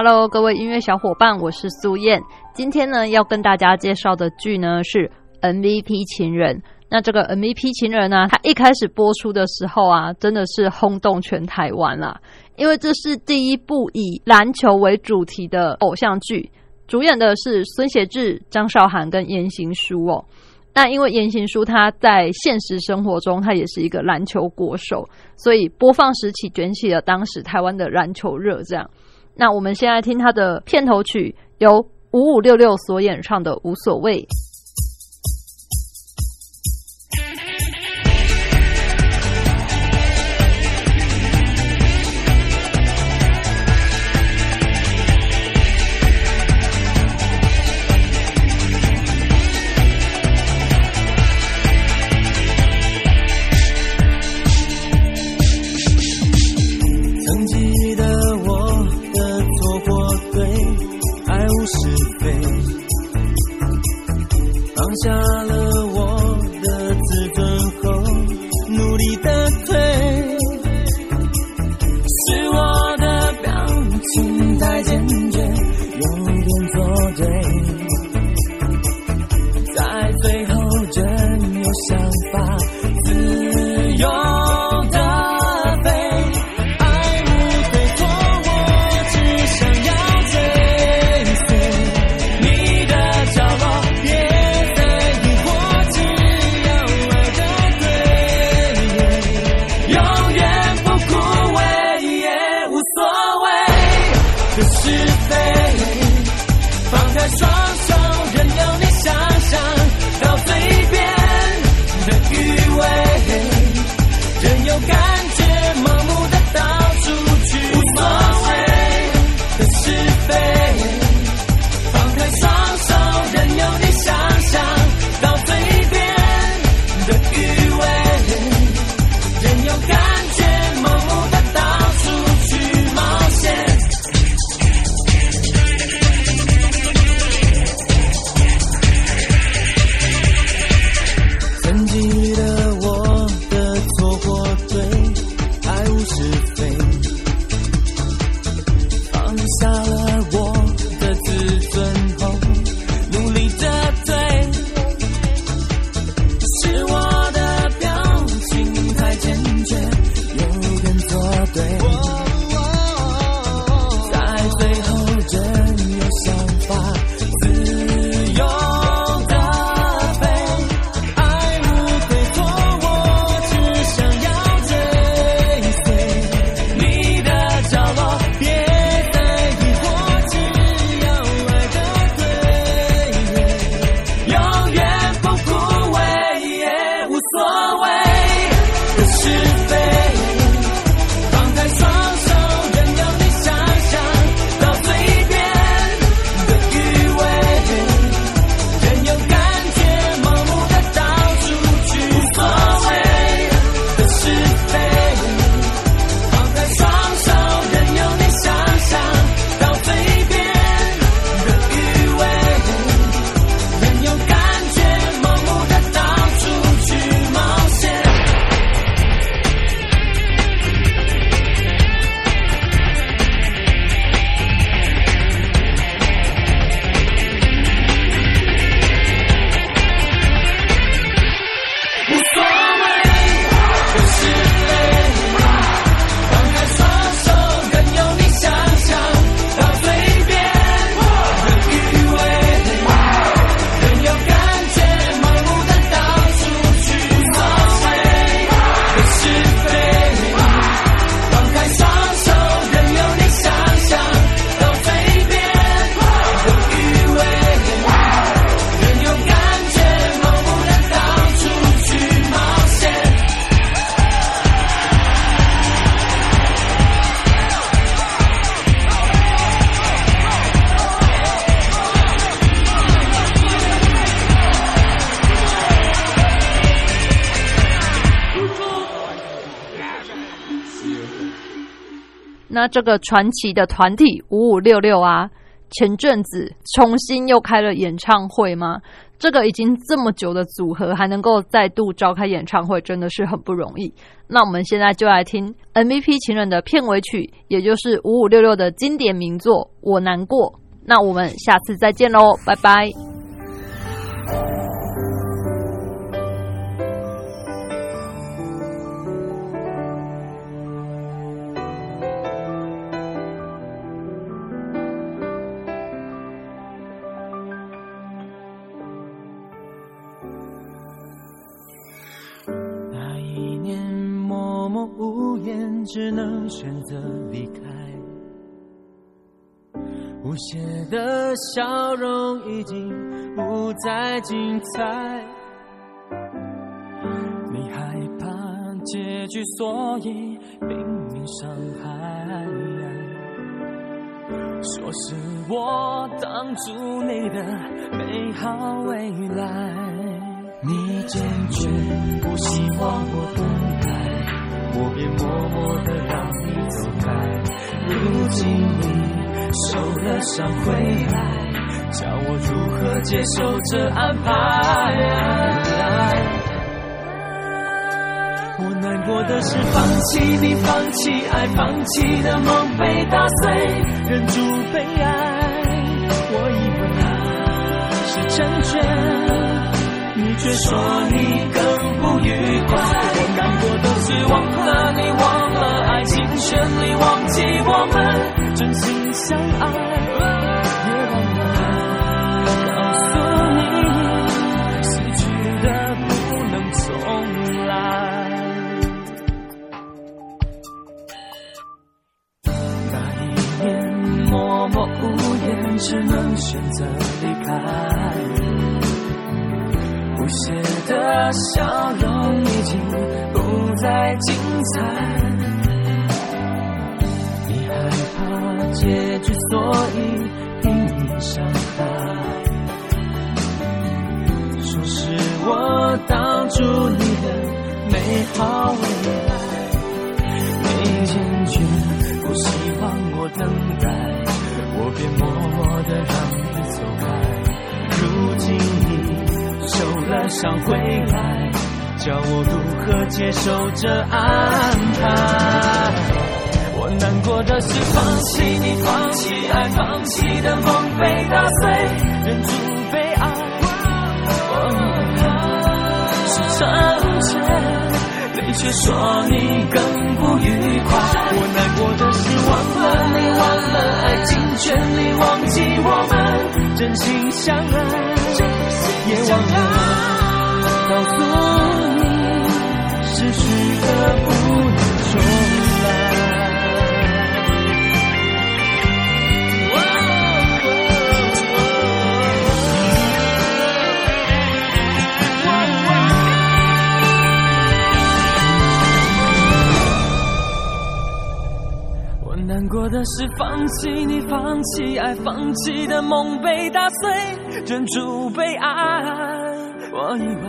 Hello，各位音乐小伙伴，我是苏燕。今天呢，要跟大家介绍的剧呢是《MVP 情人》。那这个《MVP 情人》呢，它一开始播出的时候啊，真的是轰动全台湾啦。因为这是第一部以篮球为主题的偶像剧，主演的是孙协志、张韶涵跟言行书哦。那因为言行书他在现实生活中他也是一个篮球国手，所以播放时起卷起了当时台湾的篮球热，这样。那我们先来听他的片头曲，由五五六六所演唱的《无所谓》。这个传奇的团体五五六六啊，前阵子重新又开了演唱会吗？这个已经这么久的组合还能够再度召开演唱会，真的是很不容易。那我们现在就来听 MVP 情人的片尾曲，也就是五五六六的经典名作《我难过》。那我们下次再见喽，拜拜。默无言，只能选择离开。无邪的笑容已经不再精彩。你害怕结局，所以拼命伤害。说是我挡住你的美好未来。你坚决不希望我分开，我便默默的让你走开。如今你受了伤回来，叫我如何接受这安排？我难过的是放弃你，放弃爱，放弃的梦被打碎，忍住悲哀。我以为是成全，你却说你更不愉快。我难过的是忘了你，忘了爱情全力，忘记我们真心相爱，也忘了告诉你，失去的不能重来。那一年默默无言，只能选择离开。不屑的笑容已经不再精彩。你害怕结局，所以拼命伤害。说是我挡住你的美好未来。你坚决不希望我等待，了伤回来，叫我如何接受这安排？我难过的是放弃你，放弃爱，放弃的梦被打碎，忍住悲哀。是成全，你却说你更不愉快。我难过的是忘了你，忘了爱尽全力，忘记我们真心相爱，也忘了告诉你，失去的不能重来。我难过的是放弃你，放弃爱，放弃的梦被打碎，忍住悲哀。我以为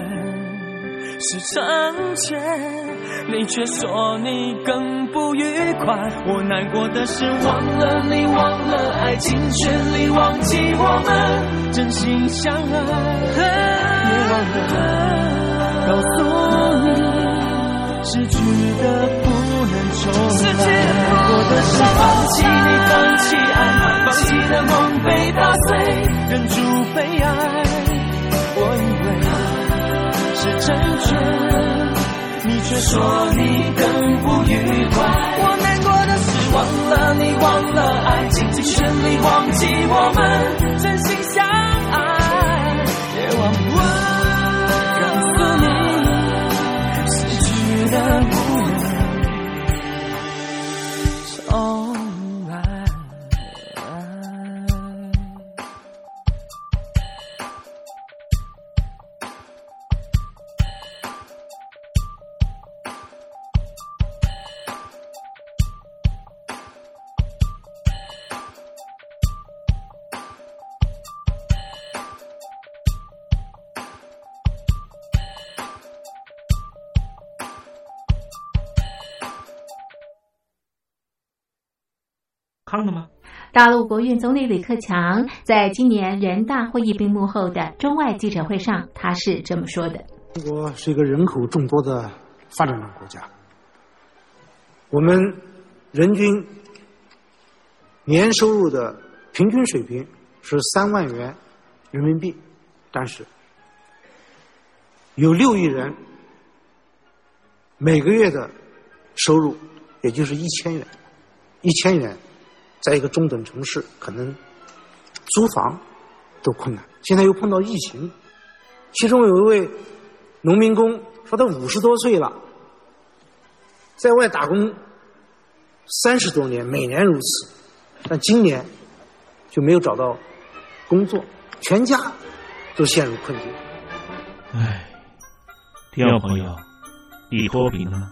是成全，你却说你更不愉快。我难过的是忘了你，忘了爱尽全力，忘记我们真心相爱，也忘了告诉你，失去的不能重来。说你更不愉快。我难过的是忘了你，忘了爱，尽尽全力忘记我们真心相康了吗？大陆国运总理李克强在今年人大会议闭幕后的中外记者会上，他是这么说的：“中国是一个人口众多的发展中国家，我们人均年收入的平均水平是三万元人民币，但是有六亿人每个月的收入也就是一千元，一千元。”在一个中等城市，可能租房都困难。现在又碰到疫情，其中有一位农民工说，他五十多岁了，在外打工三十多年，每年如此，但今年就没有找到工作，全家都陷入困境。唉，第二朋友，你脱贫了吗？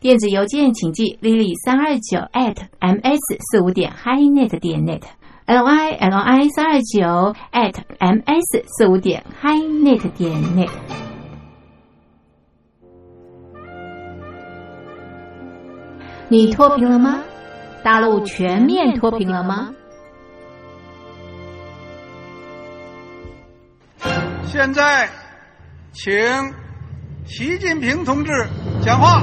电子邮件请寄 lily 三二九 at ms 四五点 highnet 点 net l y l y 三二九 at ms 四五点 highnet 点 net。你脱贫了吗？大陆全面脱贫了吗？现在，请习近平同志讲话。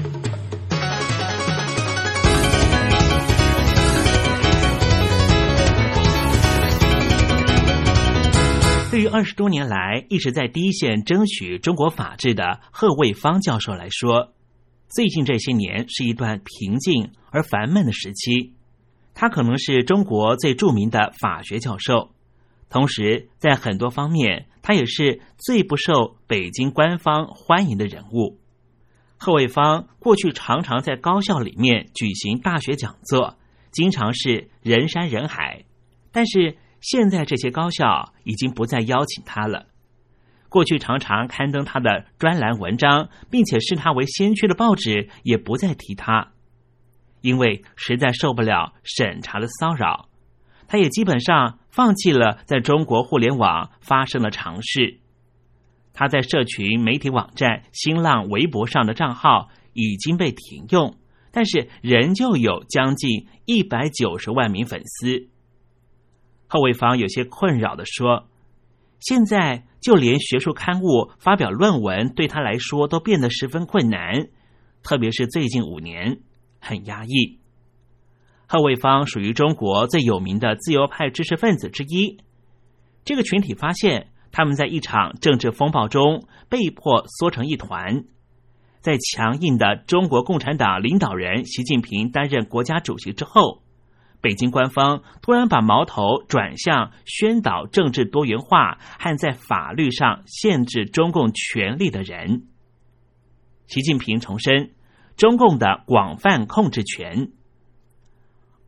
对于二十多年来一直在第一线争取中国法治的贺卫方教授来说，最近这些年是一段平静而烦闷的时期。他可能是中国最著名的法学教授，同时在很多方面，他也是最不受北京官方欢迎的人物。贺卫方过去常常在高校里面举行大学讲座，经常是人山人海，但是。现在这些高校已经不再邀请他了。过去常常刊登他的专栏文章，并且视他为先驱的报纸也不再提他，因为实在受不了审查的骚扰。他也基本上放弃了在中国互联网发生的尝试。他在社群媒体网站新浪微博上的账号已经被停用，但是仍旧有将近一百九十万名粉丝。贺卫方有些困扰的说：“现在就连学术刊物发表论文对他来说都变得十分困难，特别是最近五年很压抑。”贺卫方属于中国最有名的自由派知识分子之一。这个群体发现，他们在一场政治风暴中被迫缩成一团。在强硬的中国共产党领导人习近平担任国家主席之后，北京官方突然把矛头转向宣导政治多元化和在法律上限制中共权力的人。习近平重申中共的广泛控制权。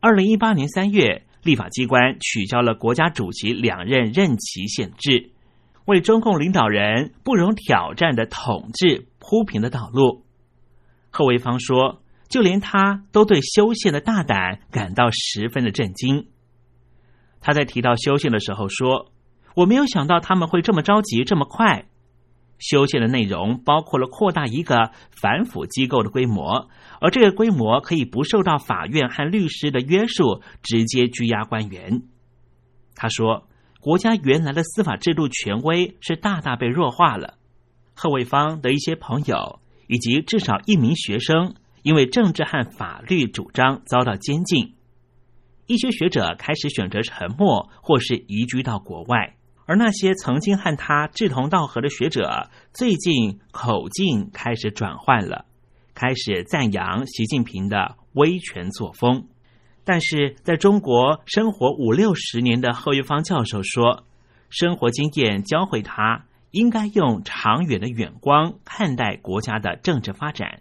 二零一八年三月，立法机关取消了国家主席两任任期限制，为中共领导人不容挑战的统治。铺平的道路，贺维芳说：“就连他都对修宪的大胆感到十分的震惊。”他在提到修宪的时候说：“我没有想到他们会这么着急，这么快。修宪的内容包括了扩大一个反腐机构的规模，而这个规模可以不受到法院和律师的约束，直接拘押官员。”他说：“国家原来的司法制度权威是大大被弱化了。”贺卫方的一些朋友以及至少一名学生，因为政治和法律主张遭到监禁。一些学者开始选择沉默，或是移居到国外。而那些曾经和他志同道合的学者，最近口径开始转换了，开始赞扬习近平的威权作风。但是，在中国生活五六十年的贺玉芳教授说，生活经验教会他。应该用长远的眼光看待国家的政治发展。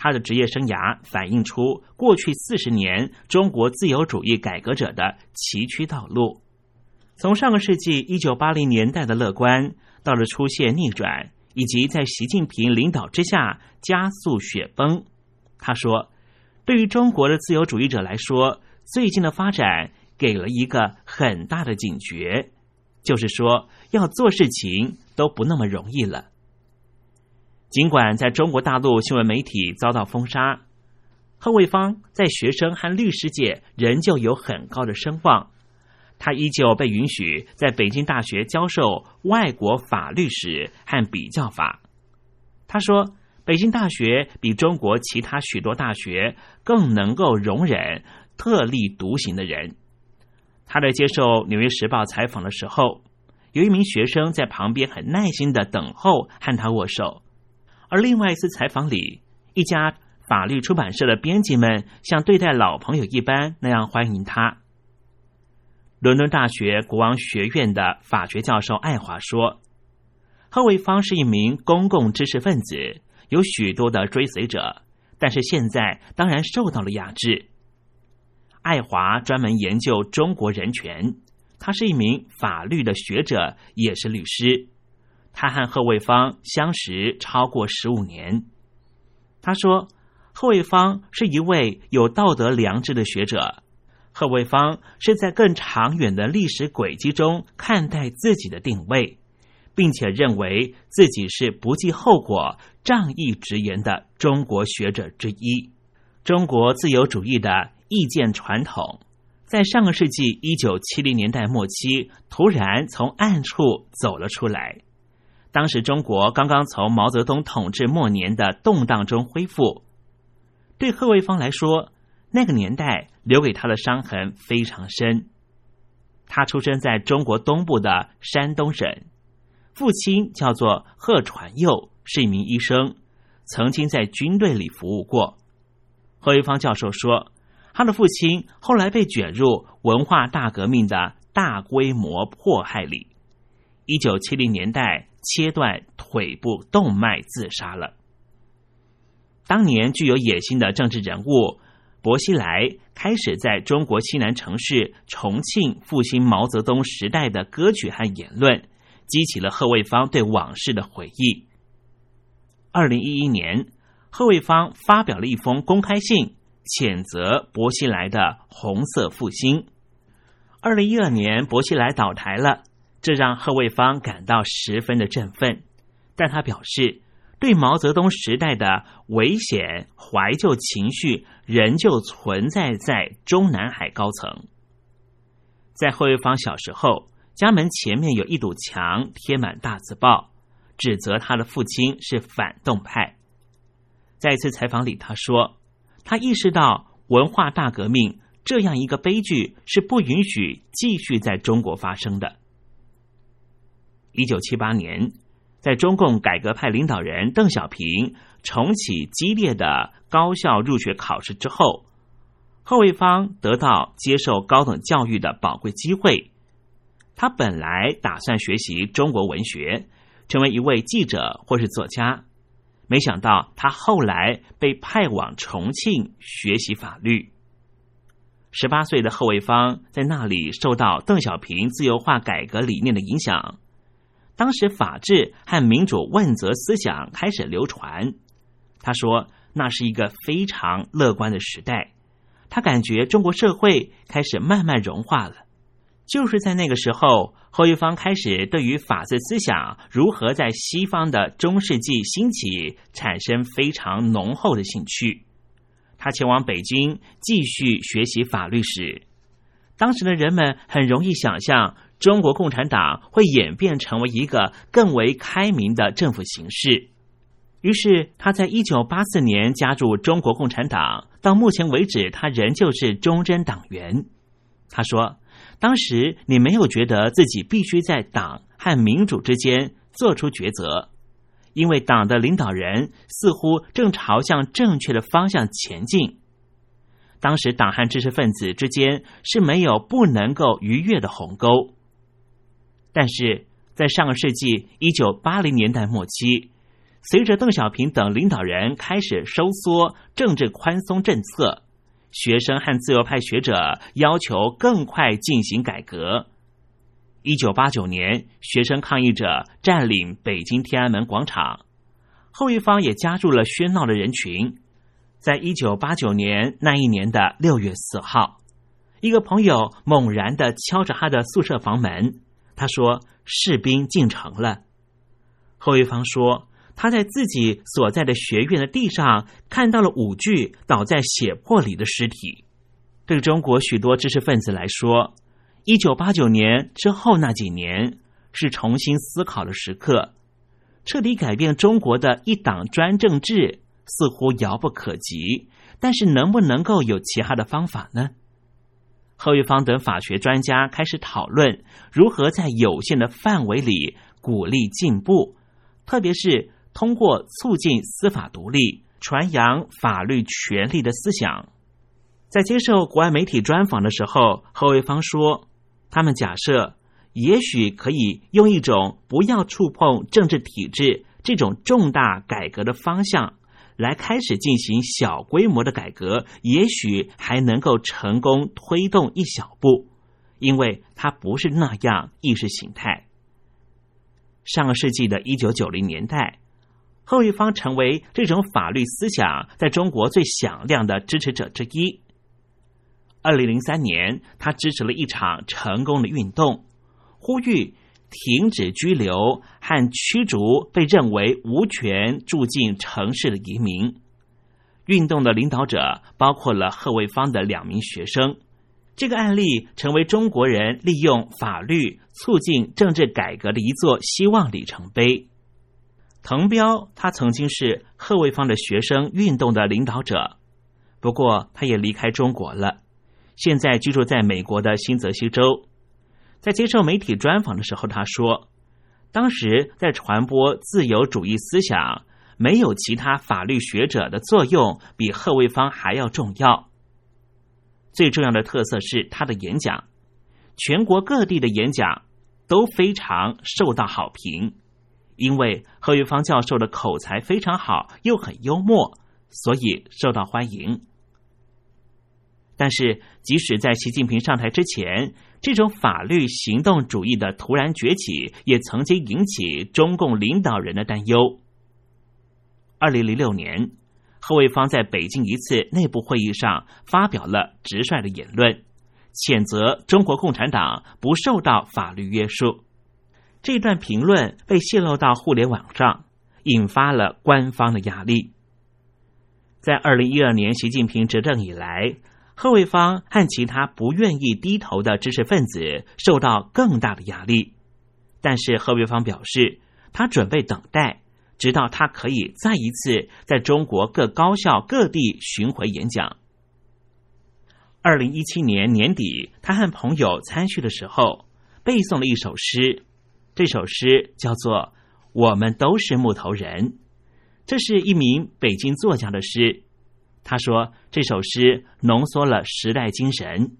他的职业生涯反映出过去四十年中国自由主义改革者的崎岖道路，从上个世纪一九八零年代的乐观，到了出现逆转，以及在习近平领导之下加速雪崩。他说：“对于中国的自由主义者来说，最近的发展给了一个很大的警觉。”就是说，要做事情都不那么容易了。尽管在中国大陆新闻媒体遭到封杀，贺卫方在学生和律师界仍旧有很高的声望。他依旧被允许在北京大学教授外国法律史和比较法。他说，北京大学比中国其他许多大学更能够容忍特立独行的人。他在接受《纽约时报》采访的时候，有一名学生在旁边很耐心的等候和他握手。而另外一次采访里，一家法律出版社的编辑们像对待老朋友一般那样欢迎他。伦敦大学国王学院的法学教授爱华说：“贺卫方是一名公共知识分子，有许多的追随者，但是现在当然受到了压制。”爱华专门研究中国人权，他是一名法律的学者，也是律师。他和贺卫方相识超过十五年。他说，贺卫方是一位有道德良知的学者。贺卫方是在更长远的历史轨迹中看待自己的定位，并且认为自己是不计后果、仗义直言的中国学者之一。中国自由主义的。意见传统在上个世纪一九七零年代末期突然从暗处走了出来。当时中国刚刚从毛泽东统治末年的动荡中恢复。对贺卫方来说，那个年代留给他的伤痕非常深。他出生在中国东部的山东省，父亲叫做贺传佑，是一名医生，曾经在军队里服务过。贺卫方教授说。他的父亲后来被卷入文化大革命的大规模迫害里，一九七零年代切断腿部动脉自杀了。当年具有野心的政治人物薄熙来开始在中国西南城市重庆复兴毛泽东时代的歌曲和言论，激起了贺卫方对往事的回忆。二零一一年，贺卫方发表了一封公开信。谴责薄熙来的红色复兴。二零一二年，薄熙来倒台了，这让贺卫方感到十分的振奋。但他表示，对毛泽东时代的危险怀旧情绪仍旧存在在中南海高层。在贺卫芳小时候，家门前面有一堵墙，贴满大字报，指责他的父亲是反动派。在一次采访里，他说：“他意识到文化大革命这样一个悲剧是不允许继续在中国发生的。”一九七八年，在中共改革派领导人邓小平重启激烈的高校入学考试之后，贺卫方得到接受高等教育的宝贵机会。他本来打算学习中国文学，成为一位记者或是作家。没想到他后来被派往重庆学习法律。十八岁的贺卫方在那里受到邓小平自由化改革理念的影响，当时法治和民主问责思想开始流传。他说那是一个非常乐观的时代，他感觉中国社会开始慢慢融化了。就是在那个时候，后一方开始对于法治思想如何在西方的中世纪兴起产生非常浓厚的兴趣。他前往北京继续学习法律史。当时的人们很容易想象中国共产党会演变成为一个更为开明的政府形式。于是他在一九八四年加入中国共产党，到目前为止，他仍旧是忠贞党员。他说。当时你没有觉得自己必须在党和民主之间做出抉择，因为党的领导人似乎正朝向正确的方向前进。当时党和知识分子之间是没有不能够逾越的鸿沟。但是在上个世纪一九八零年代末期，随着邓小平等领导人开始收缩政治宽松政策。学生和自由派学者要求更快进行改革。一九八九年，学生抗议者占领北京天安门广场，后一方也加入了喧闹的人群。在一九八九年那一年的六月四号，一个朋友猛然的敲着他的宿舍房门，他说：“士兵进城了。”后一方说。他在自己所在的学院的地上看到了五具倒在血泊里的尸体。对中国许多知识分子来说，一九八九年之后那几年是重新思考的时刻。彻底改变中国的一党专政制似乎遥不可及，但是能不能够有其他的方法呢？贺玉芳等法学专家开始讨论如何在有限的范围里鼓励进步，特别是。通过促进司法独立、传扬法律权利的思想，在接受国外媒体专访的时候，何卫方说：“他们假设，也许可以用一种不要触碰政治体制这种重大改革的方向，来开始进行小规模的改革，也许还能够成功推动一小步，因为它不是那样意识形态。”上个世纪的一九九零年代。后一方成为这种法律思想在中国最响亮的支持者之一。二零零三年，他支持了一场成功的运动，呼吁停止拘留和驱逐被认为无权住进城市的移民。运动的领导者包括了贺卫方的两名学生。这个案例成为中国人利用法律促进政治改革的一座希望里程碑。滕彪，他曾经是贺卫方的学生运动的领导者，不过他也离开中国了，现在居住在美国的新泽西州。在接受媒体专访的时候，他说：“当时在传播自由主义思想，没有其他法律学者的作用比贺卫方还要重要。最重要的特色是他的演讲，全国各地的演讲都非常受到好评。”因为贺玉芳教授的口才非常好，又很幽默，所以受到欢迎。但是，即使在习近平上台之前，这种法律行动主义的突然崛起，也曾经引起中共领导人的担忧。二零零六年，贺卫方在北京一次内部会议上发表了直率的言论，谴责中国共产党不受到法律约束。这段评论被泄露到互联网上，引发了官方的压力。在二零一二年习近平执政以来，贺卫方和其他不愿意低头的知识分子受到更大的压力。但是贺卫方表示，他准备等待，直到他可以再一次在中国各高校各地巡回演讲。二零一七年年底，他和朋友参叙的时候，背诵了一首诗。这首诗叫做《我们都是木头人》，这是一名北京作家的诗。他说这首诗浓缩了时代精神。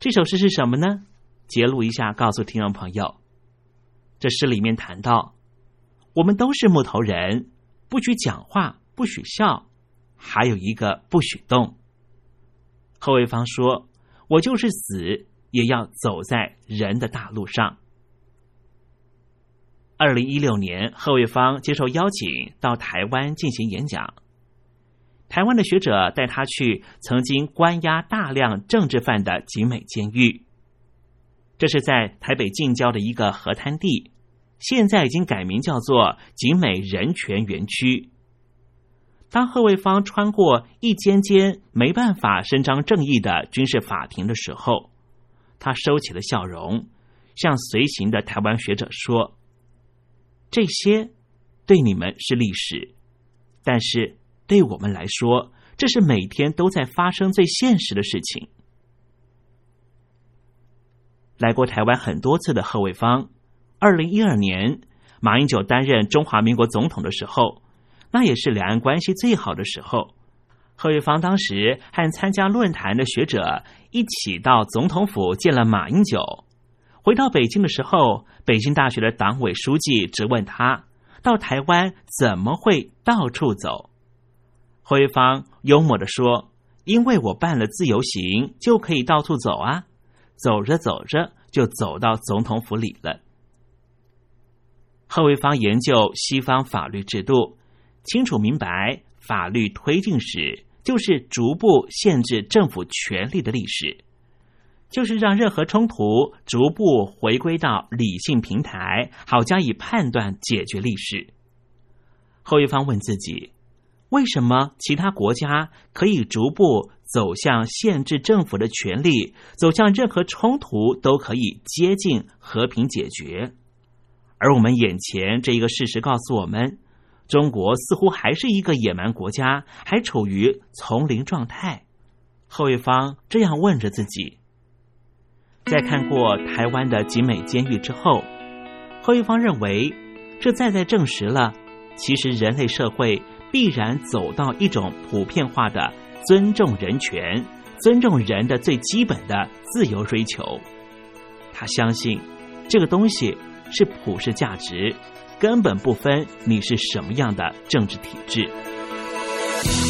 这首诗是什么呢？揭露一下，告诉听众朋友。这诗里面谈到，我们都是木头人，不许讲话，不许笑，还有一个不许动。贺卫方说：“我就是死，也要走在人的大路上。”二零一六年，贺卫方接受邀请到台湾进行演讲，台湾的学者带他去曾经关押大量政治犯的景美监狱。这是在台北近郊的一个河滩地，现在已经改名叫做景美人权园区。当贺卫方穿过一间间没办法伸张正义的军事法庭的时候，他收起了笑容，向随行的台湾学者说：“这些对你们是历史，但是对我们来说，这是每天都在发生最现实的事情。”来过台湾很多次的贺卫方，二零一二年马英九担任中华民国总统的时候，那也是两岸关系最好的时候。贺卫方当时和参加论坛的学者一起到总统府见了马英九。回到北京的时候，北京大学的党委书记质问他：到台湾怎么会到处走？贺卫方幽默的说：“因为我办了自由行，就可以到处走啊。”走着走着，就走到总统府里了。贺卫方研究西方法律制度，清楚明白法律推进史就是逐步限制政府权力的历史，就是让任何冲突逐步回归到理性平台，好加以判断解决历史。贺卫方问自己：为什么其他国家可以逐步？走向限制政府的权利，走向任何冲突都可以接近和平解决，而我们眼前这一个事实告诉我们，中国似乎还是一个野蛮国家，还处于丛林状态。后一方这样问着自己。在看过台湾的集美监狱之后，后一方认为，这再再证实了，其实人类社会必然走到一种普遍化的。尊重人权，尊重人的最基本的自由追求。他相信这个东西是普世价值，根本不分你是什么样的政治体制。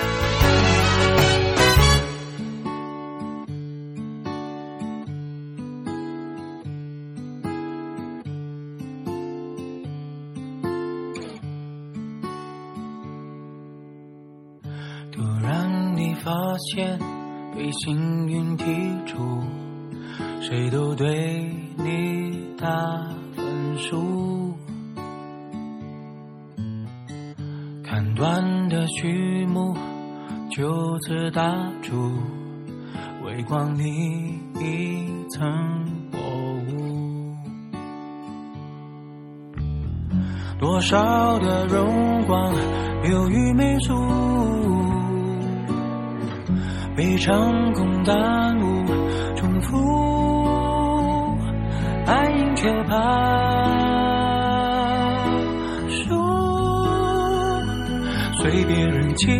发现被幸运剔除，谁都对你打分数。看断的序幕就此打住，微光里一层薄雾。多少的荣光流于媚俗。被成功耽误，重复，爱赢却怕输，随别人情，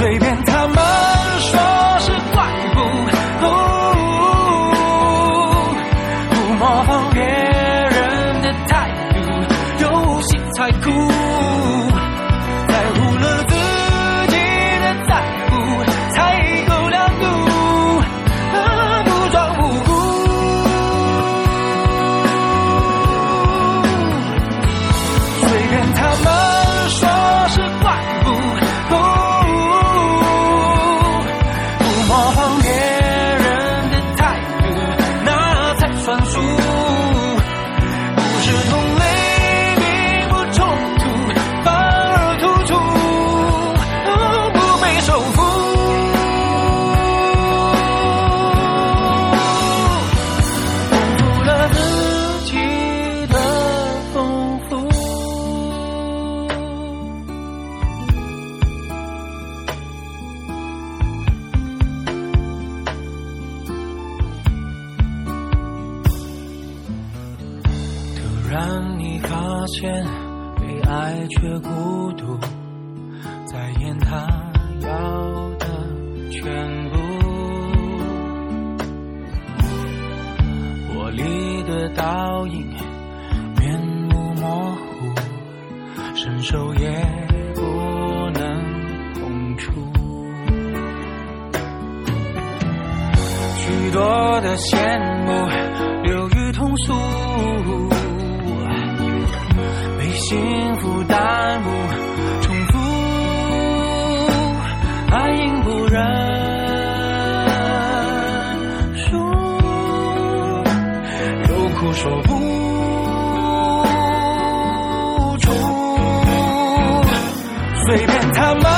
随便让你发现被爱却孤独，在演他要的全部。玻璃的倒影，面目模糊，伸手也不能碰触。许多的羡慕流于通俗，幸福耽误，重复，爱赢不认输，有苦说不出，随便他们。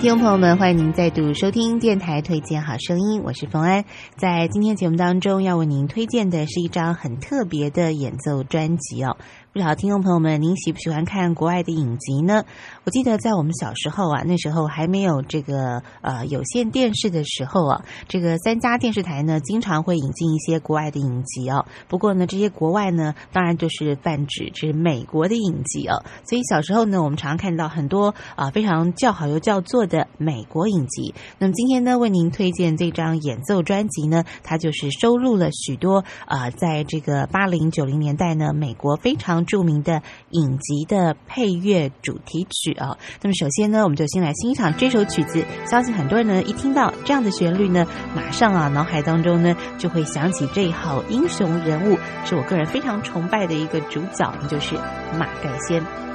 听众朋友们，欢迎您再度收听电台推荐好声音，我是冯安。在今天节目当中，要为您推荐的是一张很特别的演奏专辑哦。不知道听众朋友们，您喜不喜欢看国外的影集呢？我记得在我们小时候啊，那时候还没有这个呃有线电视的时候啊，这个三家电视台呢经常会引进一些国外的影集哦。不过呢，这些国外呢，当然就是泛指是美国的影集哦。所以小时候呢，我们常常看到很多啊非常叫好又叫座的美国影集。那么今天呢，为您推荐这张演奏专辑呢，它就是收录了许多啊在这个八零九零年代呢，美国非常著名的影集的配乐主题曲啊。那么首先呢，我们就先来欣赏这首曲子。相信很多人呢，一听到这样的旋律呢，马上啊，脑海当中呢，就会想起这一号英雄人物，是我个人非常崇拜的一个主角，就是马盖先。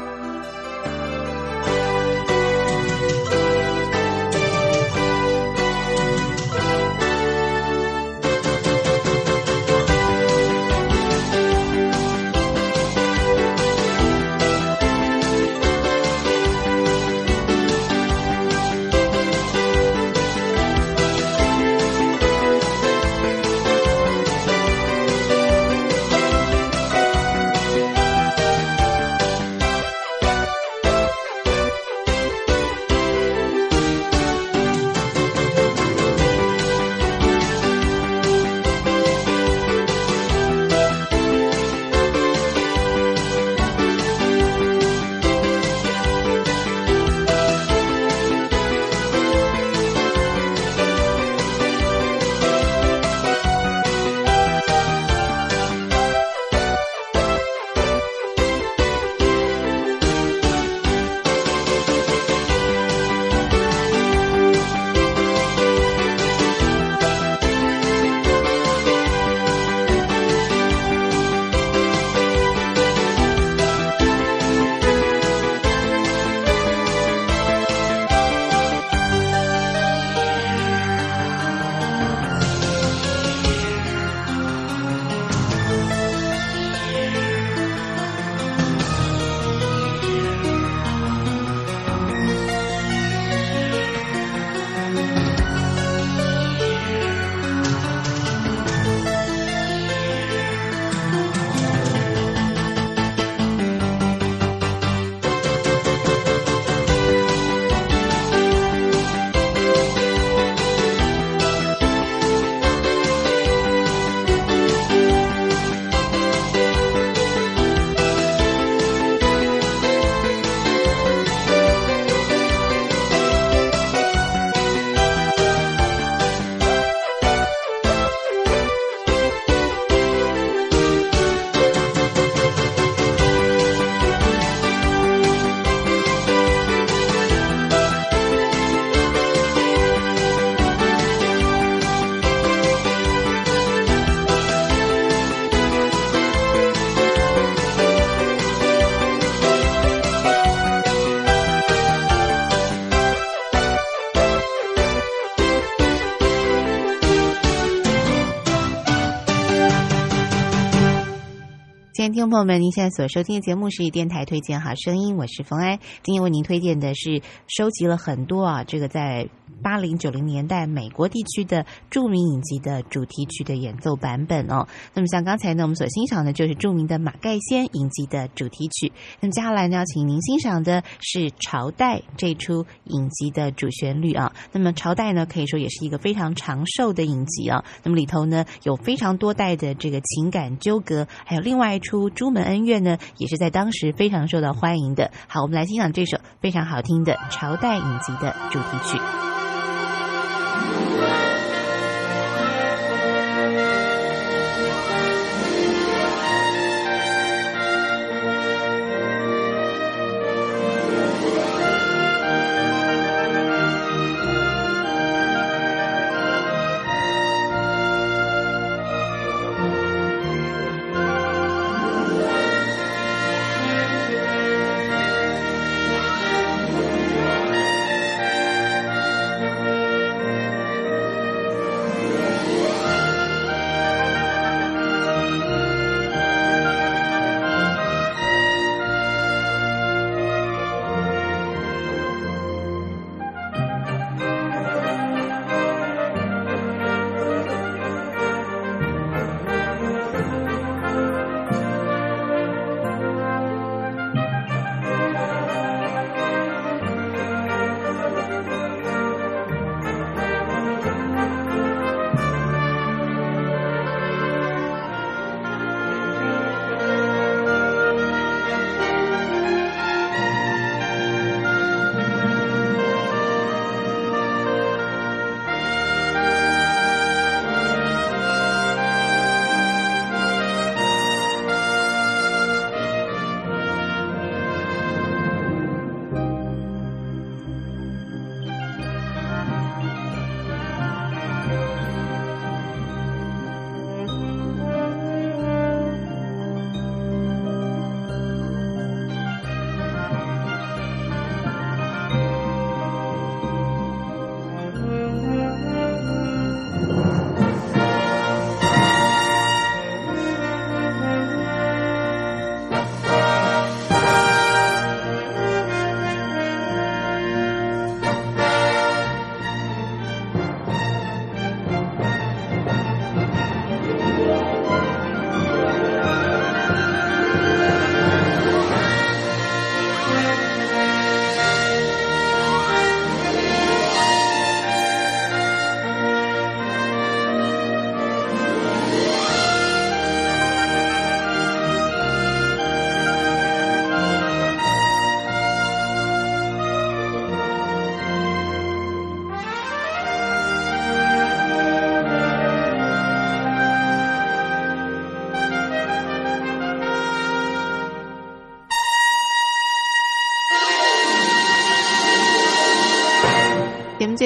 亲爱的听众朋友们，您现在所收听的节目是电台推荐好声音，我是冯安。今天为您推荐的是收集了很多啊，这个在八零九零年代美国地区的著名影集的主题曲的演奏版本哦。那么像刚才呢，我们所欣赏的就是著名的马盖先影集的主题曲。那么接下来呢，要请您欣赏的是《朝代》这出影集的主旋律啊。那么《朝代》呢，可以说也是一个非常长寿的影集啊。那么里头呢，有非常多代的这个情感纠葛，还有另外一出《朱门恩怨》呢，也是在当时非常受到欢迎的。好，我们来欣赏这首非常好听的《朝代》影集的主题曲。Amen.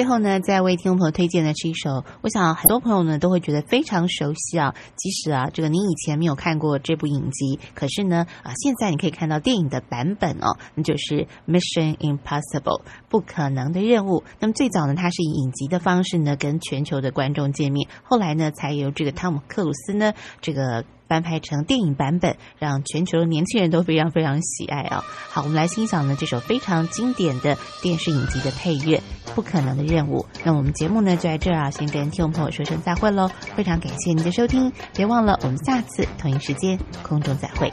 最后呢，再为听众朋友推荐的是一首，我想很多朋友呢都会觉得非常熟悉啊。即使啊，这个您以前没有看过这部影集，可是呢，啊，现在你可以看到电影的版本哦，那就是《Mission Impossible》不可能的任务。那么最早呢，它是以影集的方式呢跟全球的观众见面，后来呢，才由这个汤姆克鲁斯呢这个。翻拍成电影版本，让全球的年轻人都非常非常喜爱啊！好，我们来欣赏呢这首非常经典的电视影集的配乐《不可能的任务》。那我们节目呢就在这儿啊，先跟听众朋友说声再会喽！非常感谢您的收听，别忘了我们下次同一时间空中再会。